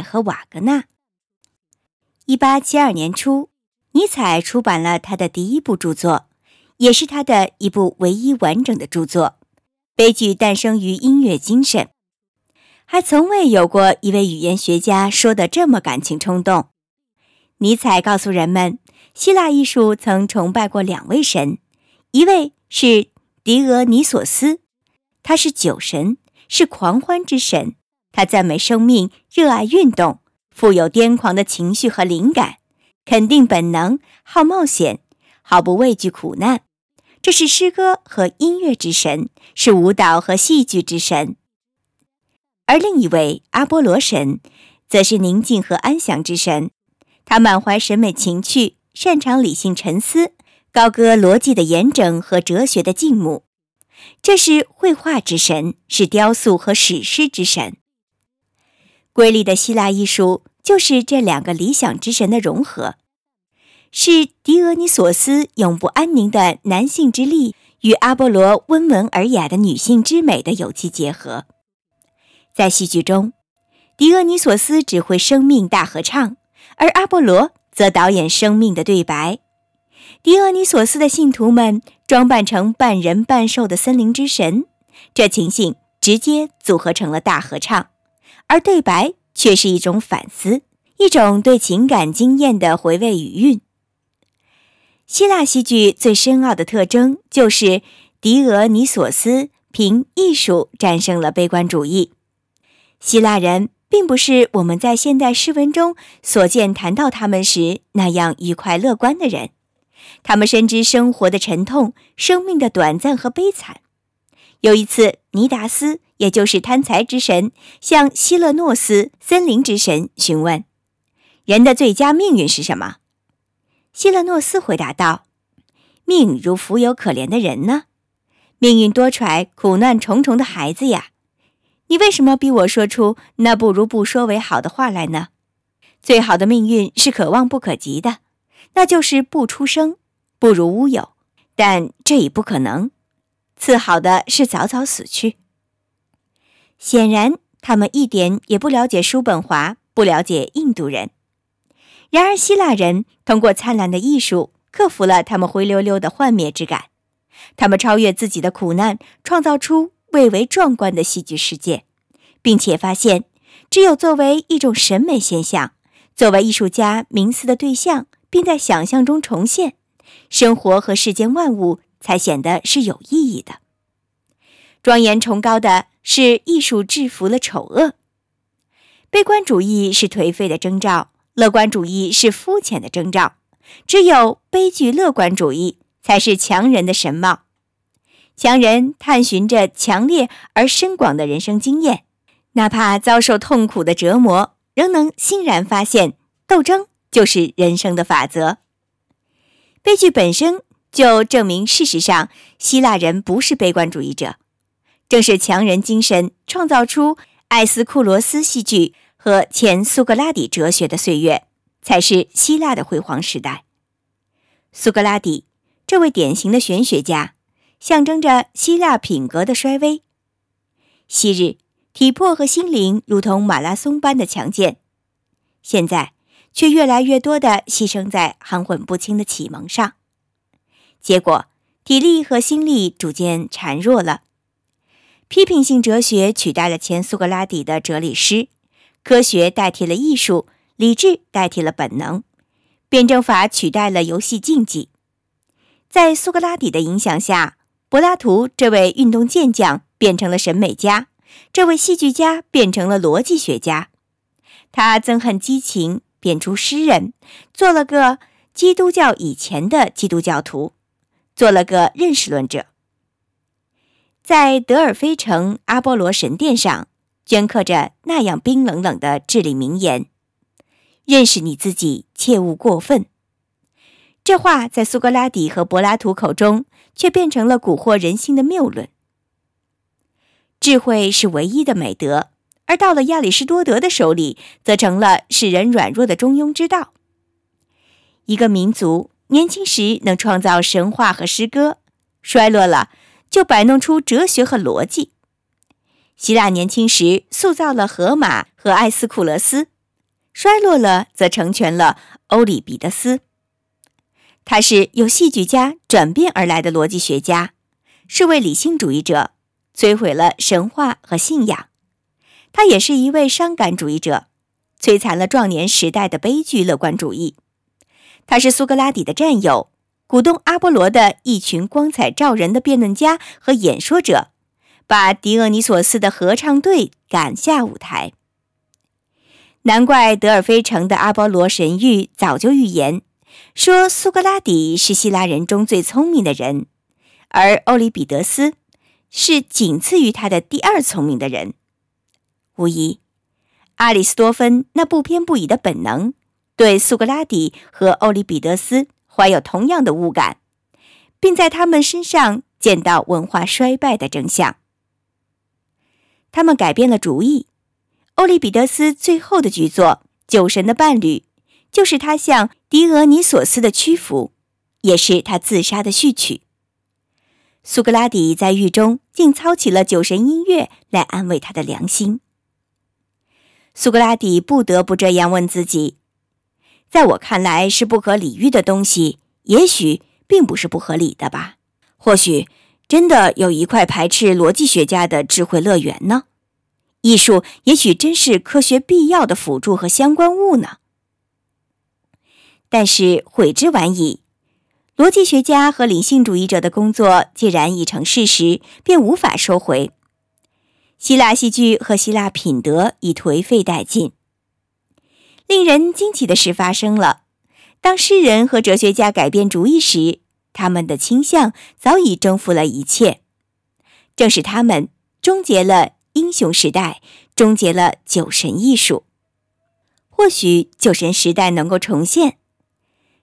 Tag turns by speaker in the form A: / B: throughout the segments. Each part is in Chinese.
A: 和瓦格纳。一八七二年初，尼采出版了他的第一部著作，也是他的一部唯一完整的著作。悲剧诞生于音乐精神，还从未有过一位语言学家说的这么感情冲动。尼采告诉人们，希腊艺术曾崇拜过两位神，一位是狄俄尼索斯，他是酒神，是狂欢之神。他赞美生命，热爱运动，富有癫狂的情绪和灵感，肯定本能，好冒险，毫不畏惧苦难。这是诗歌和音乐之神，是舞蹈和戏剧之神。而另一位阿波罗神，则是宁静和安详之神。他满怀审美情趣，擅长理性沉思，高歌逻辑的严整和哲学的静穆。这是绘画之神，是雕塑和史诗之神。瑰丽的希腊艺术就是这两个理想之神的融合，是狄俄尼索斯永不安宁的男性之力与阿波罗温文尔雅的女性之美的有机结合。在戏剧中，狄俄尼索斯指挥生命大合唱，而阿波罗则导演生命的对白。狄俄尼索斯的信徒们装扮成半人半兽的森林之神，这情形直接组合成了大合唱。而对白却是一种反思，一种对情感经验的回味余韵。希腊戏剧最深奥的特征就是狄俄尼索斯凭艺术战胜了悲观主义。希腊人并不是我们在现代诗文中所见谈到他们时那样愉快乐观的人，他们深知生活的沉痛、生命的短暂和悲惨。有一次，尼达斯。也就是贪财之神向希勒诺斯森林之神询问：“人的最佳命运是什么？”希勒诺斯回答道：“命如浮游可怜的人呢？命运多舛、苦难重重的孩子呀！你为什么逼我说出那不如不说为好的话来呢？最好的命运是可望不可及的，那就是不出生，不如乌有。但这已不可能。次好的是早早死去。”显然，他们一点也不了解叔本华，不了解印度人。然而，希腊人通过灿烂的艺术克服了他们灰溜溜的幻灭之感，他们超越自己的苦难，创造出蔚为壮观的戏剧世界，并且发现，只有作为一种审美现象，作为艺术家冥思的对象，并在想象中重现生活和世间万物，才显得是有意义的。庄严崇高的。是艺术制服了丑恶，悲观主义是颓废的征兆，乐观主义是肤浅的征兆，只有悲剧乐观主义才是强人的神貌。强人探寻着强烈而深广的人生经验，哪怕遭受痛苦的折磨，仍能欣然发现斗争就是人生的法则。悲剧本身就证明，事实上希腊人不是悲观主义者。正是强人精神创造出艾斯库罗斯戏剧和前苏格拉底哲学的岁月，才是希腊的辉煌时代。苏格拉底这位典型的玄学家，象征着希腊品格的衰微。昔日体魄和心灵如同马拉松般的强健，现在却越来越多的牺牲在含混不清的启蒙上，结果体力和心力逐渐孱弱了。批评性哲学取代了前苏格拉底的哲理诗，科学代替了艺术，理智代替了本能，辩证法取代了游戏竞技。在苏格拉底的影响下，柏拉图这位运动健将变成了审美家，这位戏剧家变成了逻辑学家。他憎恨激情，变出诗人，做了个基督教以前的基督教徒，做了个认识论者。在德尔菲城阿波罗神殿上，镌刻着那样冰冷冷的至理名言：“认识你自己，切勿过分。”这话在苏格拉底和柏拉图口中，却变成了蛊惑人心的谬论。智慧是唯一的美德，而到了亚里士多德的手里，则成了使人软弱的中庸之道。一个民族年轻时能创造神话和诗歌，衰落了。就摆弄出哲学和逻辑。希腊年轻时塑造了荷马和埃斯库勒斯，衰落了则成全了欧里庇得斯。他是由戏剧家转变而来的逻辑学家，是位理性主义者，摧毁了神话和信仰。他也是一位伤感主义者，摧残了壮年时代的悲剧乐观主义。他是苏格拉底的战友，鼓动阿波罗的一群光彩照人的辩论家和演说者，把狄俄尼索斯的合唱队赶下舞台。难怪德尔菲城的阿波罗神谕早就预言，说苏格拉底是希腊人中最聪明的人，而欧里庇得斯是仅次于他的第二聪明的人。无疑，阿里斯多芬那不偏不倚的本能，对苏格拉底和欧里庇得斯怀有同样的误感，并在他们身上见到文化衰败的真相。他们改变了主意。欧里庇得斯最后的剧作《酒神的伴侣》，就是他向狄俄尼索斯的屈服，也是他自杀的序曲。苏格拉底在狱中竟操起了酒神音乐来安慰他的良心。苏格拉底不得不这样问自己：在我看来是不可理喻的东西，也许并不是不合理的吧？或许真的有一块排斥逻辑学家的智慧乐园呢？艺术也许真是科学必要的辅助和相关物呢？但是悔之晚矣。逻辑学家和理性主义者的工作既然已成事实，便无法收回。希腊戏剧和希腊品德已颓废殆尽。令人惊奇的事发生了：当诗人和哲学家改变主意时，他们的倾向早已征服了一切。正是他们终结了英雄时代，终结了酒神艺术。或许酒神时代能够重现。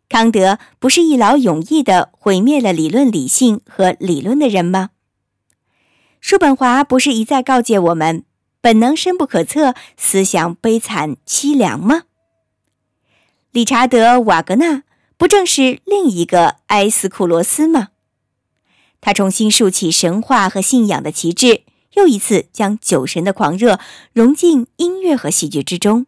A: 康德不是一劳永逸地毁灭了理论理性和理论的人吗？叔本华不是一再告诫我们，本能深不可测，思想悲惨凄凉吗？理查德·瓦格纳不正是另一个埃斯库罗斯吗？他重新竖起神话和信仰的旗帜，又一次将酒神的狂热融进音乐和戏剧之中。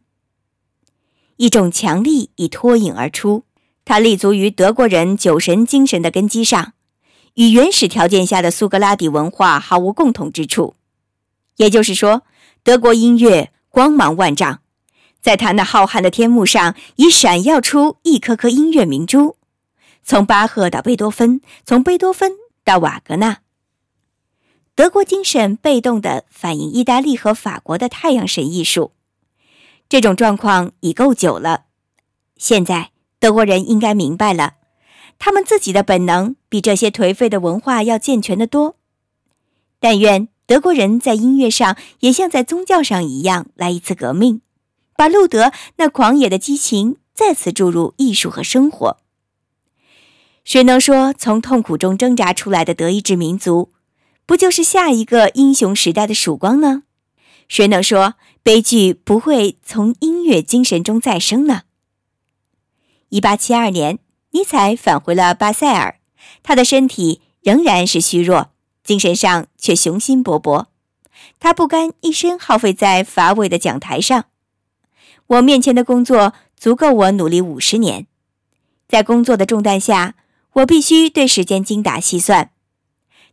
A: 一种强力已脱颖而出，它立足于德国人酒神精神的根基上。与原始条件下的苏格拉底文化毫无共同之处，也就是说，德国音乐光芒万丈，在他那浩瀚的天幕上已闪耀出一颗颗音乐明珠。从巴赫到贝多芬，从贝多芬到瓦格纳，德国精神被动地反映意大利和法国的太阳神艺术。这种状况已够久了，现在德国人应该明白了。他们自己的本能比这些颓废的文化要健全得多。但愿德国人在音乐上也像在宗教上一样来一次革命，把路德那狂野的激情再次注入艺术和生活。谁能说从痛苦中挣扎出来的德意志民族，不就是下一个英雄时代的曙光呢？谁能说悲剧不会从音乐精神中再生呢？一八七二年。尼采返回了巴塞尔，他的身体仍然是虚弱，精神上却雄心勃勃。他不甘一生耗费在乏味的讲台上。我面前的工作足够我努力五十年，在工作的重担下，我必须对时间精打细算。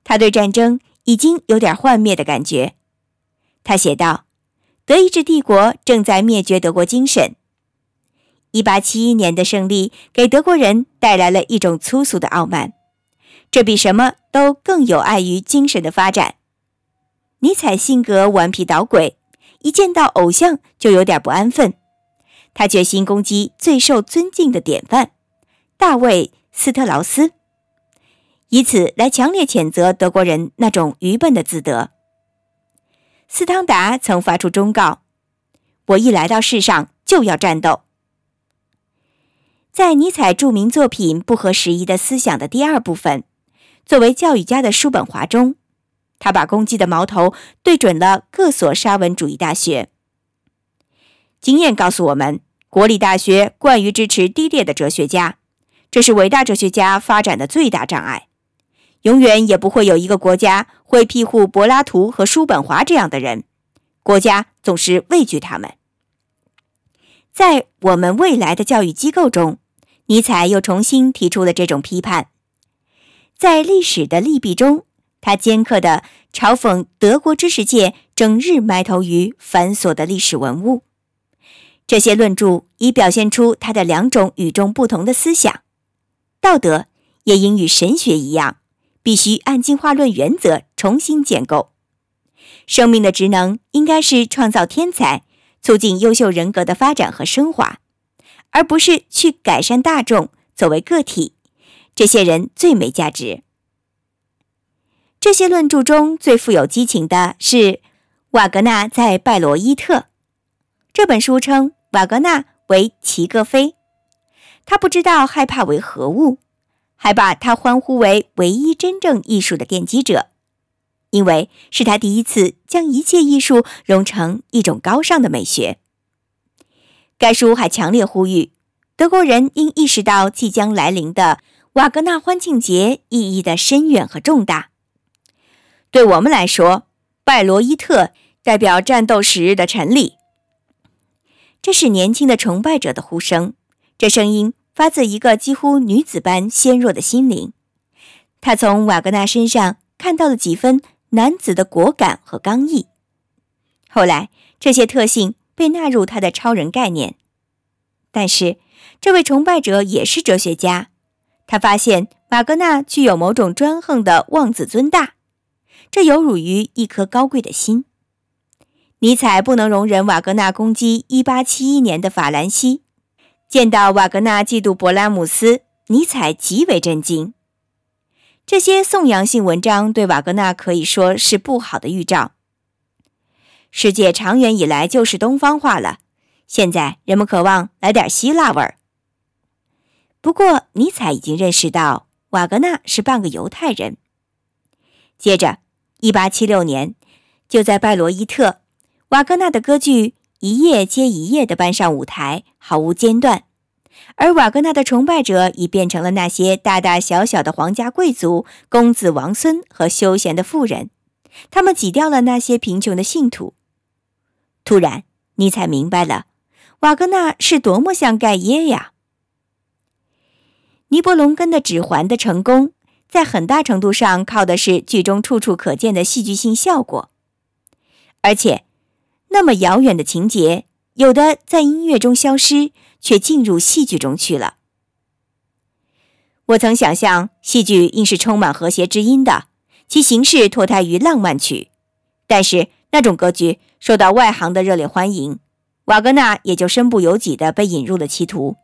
A: 他对战争已经有点幻灭的感觉。他写道：“德意志帝国正在灭绝德国精神。”一八七一年的胜利给德国人带来了一种粗俗的傲慢，这比什么都更有碍于精神的发展。尼采性格顽皮捣鬼，一见到偶像就有点不安分。他决心攻击最受尊敬的典范大卫·斯特劳斯，以此来强烈谴责德国人那种愚笨的自得。斯汤达曾发出忠告：“我一来到世上就要战斗。”在尼采著名作品《不合时宜的思想》的第二部分，作为教育家的叔本华中，他把攻击的矛头对准了各所沙文主义大学。经验告诉我们，国立大学惯于支持低劣的哲学家，这是伟大哲学家发展的最大障碍。永远也不会有一个国家会庇护柏拉图和叔本华这样的人，国家总是畏惧他们。在我们未来的教育机构中，尼采又重新提出了这种批判。在历史的利弊中，他尖刻地嘲讽德国知识界整日埋头于繁琐的历史文物。这些论著已表现出他的两种与众不同的思想：道德也应与神学一样，必须按进化论原则重新建构。生命的职能应该是创造天才，促进优秀人格的发展和升华，而不是去改善大众作为个体。这些人最没价值。这些论著中最富有激情的是瓦格纳在《拜罗伊特》这本书称瓦格纳为齐格飞，他不知道害怕为何物，还把他欢呼为唯一真正艺术的奠基者，因为是他第一次将一切艺术融成一种高尚的美学。该书还强烈呼吁德国人应意识到即将来临的。瓦格纳欢庆节意义的深远和重大，对我们来说，拜罗伊特代表战斗时日的陈立。这是年轻的崇拜者的呼声，这声音发自一个几乎女子般纤弱的心灵。他从瓦格纳身上看到了几分男子的果敢和刚毅。后来，这些特性被纳入他的超人概念。但是，这位崇拜者也是哲学家。他发现瓦格纳具有某种专横的妄自尊大，这有辱于一颗高贵的心。尼采不能容忍瓦格纳攻击1871年的法兰西，见到瓦格纳嫉妒勃拉姆斯，尼采极为震惊。这些颂扬性文章对瓦格纳可以说是不好的预兆。世界长远以来就是东方化了，现在人们渴望来点希腊味儿。不过，尼采已经认识到瓦格纳是半个犹太人。接着，1876年，就在拜罗伊特，瓦格纳的歌剧一页接一页地搬上舞台，毫无间断。而瓦格纳的崇拜者已变成了那些大大小小的皇家贵族、公子王孙和休闲的富人，他们挤掉了那些贫穷的信徒。突然，尼采明白了，瓦格纳是多么像盖耶呀！尼伯龙根的《指环》的成功，在很大程度上靠的是剧中处处可见的戏剧性效果，而且，那么遥远的情节，有的在音乐中消失，却进入戏剧中去了。我曾想象戏剧应是充满和谐之音的，其形式脱胎于浪漫曲，但是那种格局受到外行的热烈欢迎，瓦格纳也就身不由己地被引入了歧途。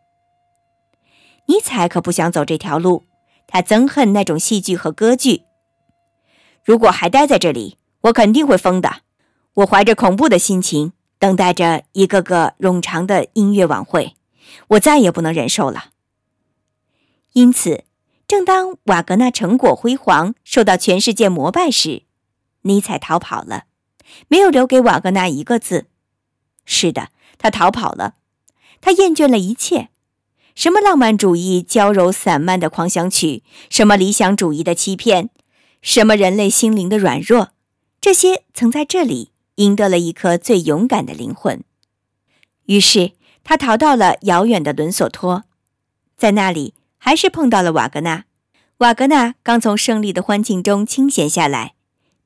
A: 尼采可不想走这条路，他憎恨那种戏剧和歌剧。如果还待在这里，我肯定会疯的。我怀着恐怖的心情等待着一个个冗长的音乐晚会，我再也不能忍受了。因此，正当瓦格纳成果辉煌、受到全世界膜拜时，尼采逃跑了，没有留给瓦格纳一个字。是的，他逃跑了，他厌倦了一切。什么浪漫主义娇柔散漫的狂想曲，什么理想主义的欺骗，什么人类心灵的软弱，这些曾在这里赢得了一颗最勇敢的灵魂。于是他逃到了遥远的伦索托，在那里还是碰到了瓦格纳。瓦格纳刚从胜利的欢庆中清闲下来，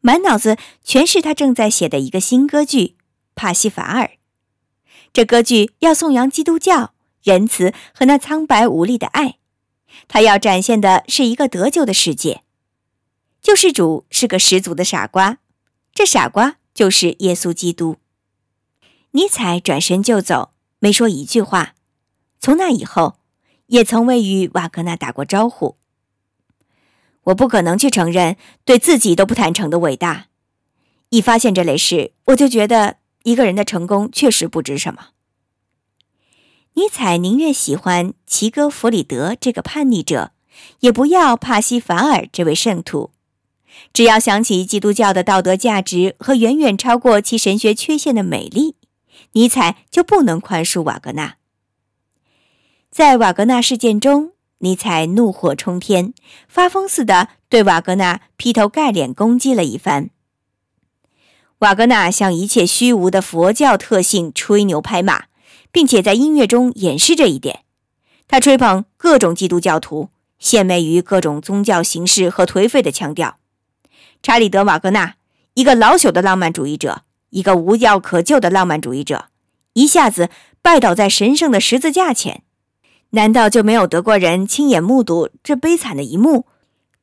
A: 满脑子全是他正在写的一个新歌剧《帕西法尔》。这歌剧要颂扬基督教。仁慈和那苍白无力的爱，他要展现的是一个得救的世界。救世主是个十足的傻瓜，这傻瓜就是耶稣基督。尼采转身就走，没说一句话。从那以后，也从未与瓦格纳打过招呼。我不可能去承认对自己都不坦诚的伟大。一发现这类事，我就觉得一个人的成功确实不值什么。尼采宁愿喜欢齐格弗里德这个叛逆者，也不要帕西凡尔这位圣徒。只要想起基督教的道德价值和远远超过其神学缺陷的美丽，尼采就不能宽恕瓦格纳。在瓦格纳事件中，尼采怒火冲天，发疯似的对瓦格纳劈头盖脸攻击了一番。瓦格纳向一切虚无的佛教特性吹牛拍马，并且在音乐中掩饰这一点。他吹捧各种基督教徒，献媚于各种宗教形式和颓废的腔调。查理德·瓦格纳，一个老朽的浪漫主义者，一个无药可救的浪漫主义者，一下子拜倒在神圣的十字架前。难道就没有德国人亲眼目睹这悲惨的一幕，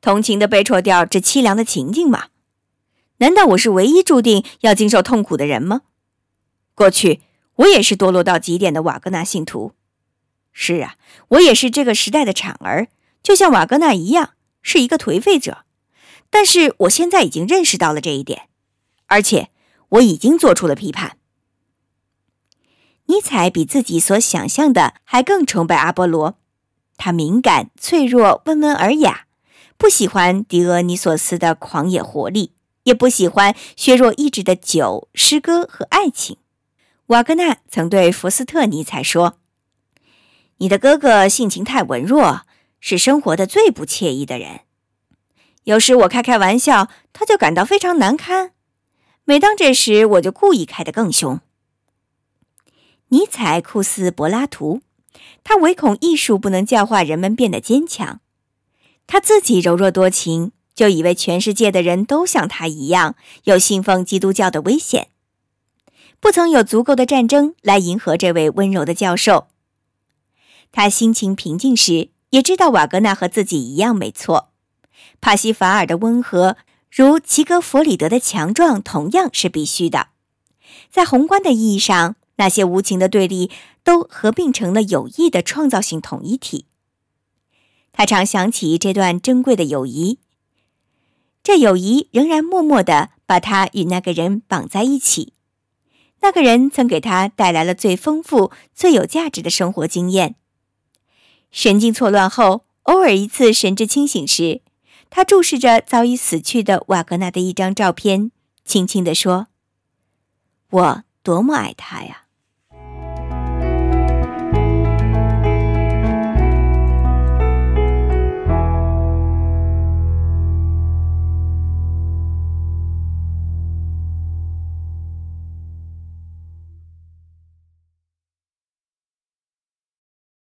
A: 同情地背错掉这凄凉的情境吗？难道我是唯一注定要经受痛苦的人吗？过去我也是堕落到极点的瓦格纳信徒。是啊，我也是这个时代的产儿，就像瓦格纳一样，是一个颓废者。但是我现在已经认识到了这一点，而且我已经做出了批判。尼采比自己所想象的还更崇拜阿波罗，他敏感、脆弱、温文尔雅，不喜欢狄俄尼索斯的狂野活力。也不喜欢削弱意志的酒、诗歌和爱情。瓦格纳曾对福斯特尼采说：“你的哥哥性情太文弱，是生活的最不惬意的人。有时我开开玩笑，他就感到非常难堪；每当这时，我就故意开得更凶。”尼采酷似柏拉图，他唯恐艺术不能教化人们变得坚强，他自己柔弱多情。就以为全世界的人都像他一样有信奉基督教的危险，不曾有足够的战争来迎合这位温柔的教授。他心情平静时，也知道瓦格纳和自己一样没错。帕西法尔的温和，如齐格弗里德的强壮，同样是必须的。在宏观的意义上，那些无情的对立都合并成了有益的创造性统一体。他常想起这段珍贵的友谊。这友谊仍然默默地把他与那个人绑在一起。那个人曾给他带来了最丰富、最有价值的生活经验。神经错乱后，偶尔一次神志清醒时，他注视着早已死去的瓦格纳的一张照片，轻轻地说：“我多么爱他呀！”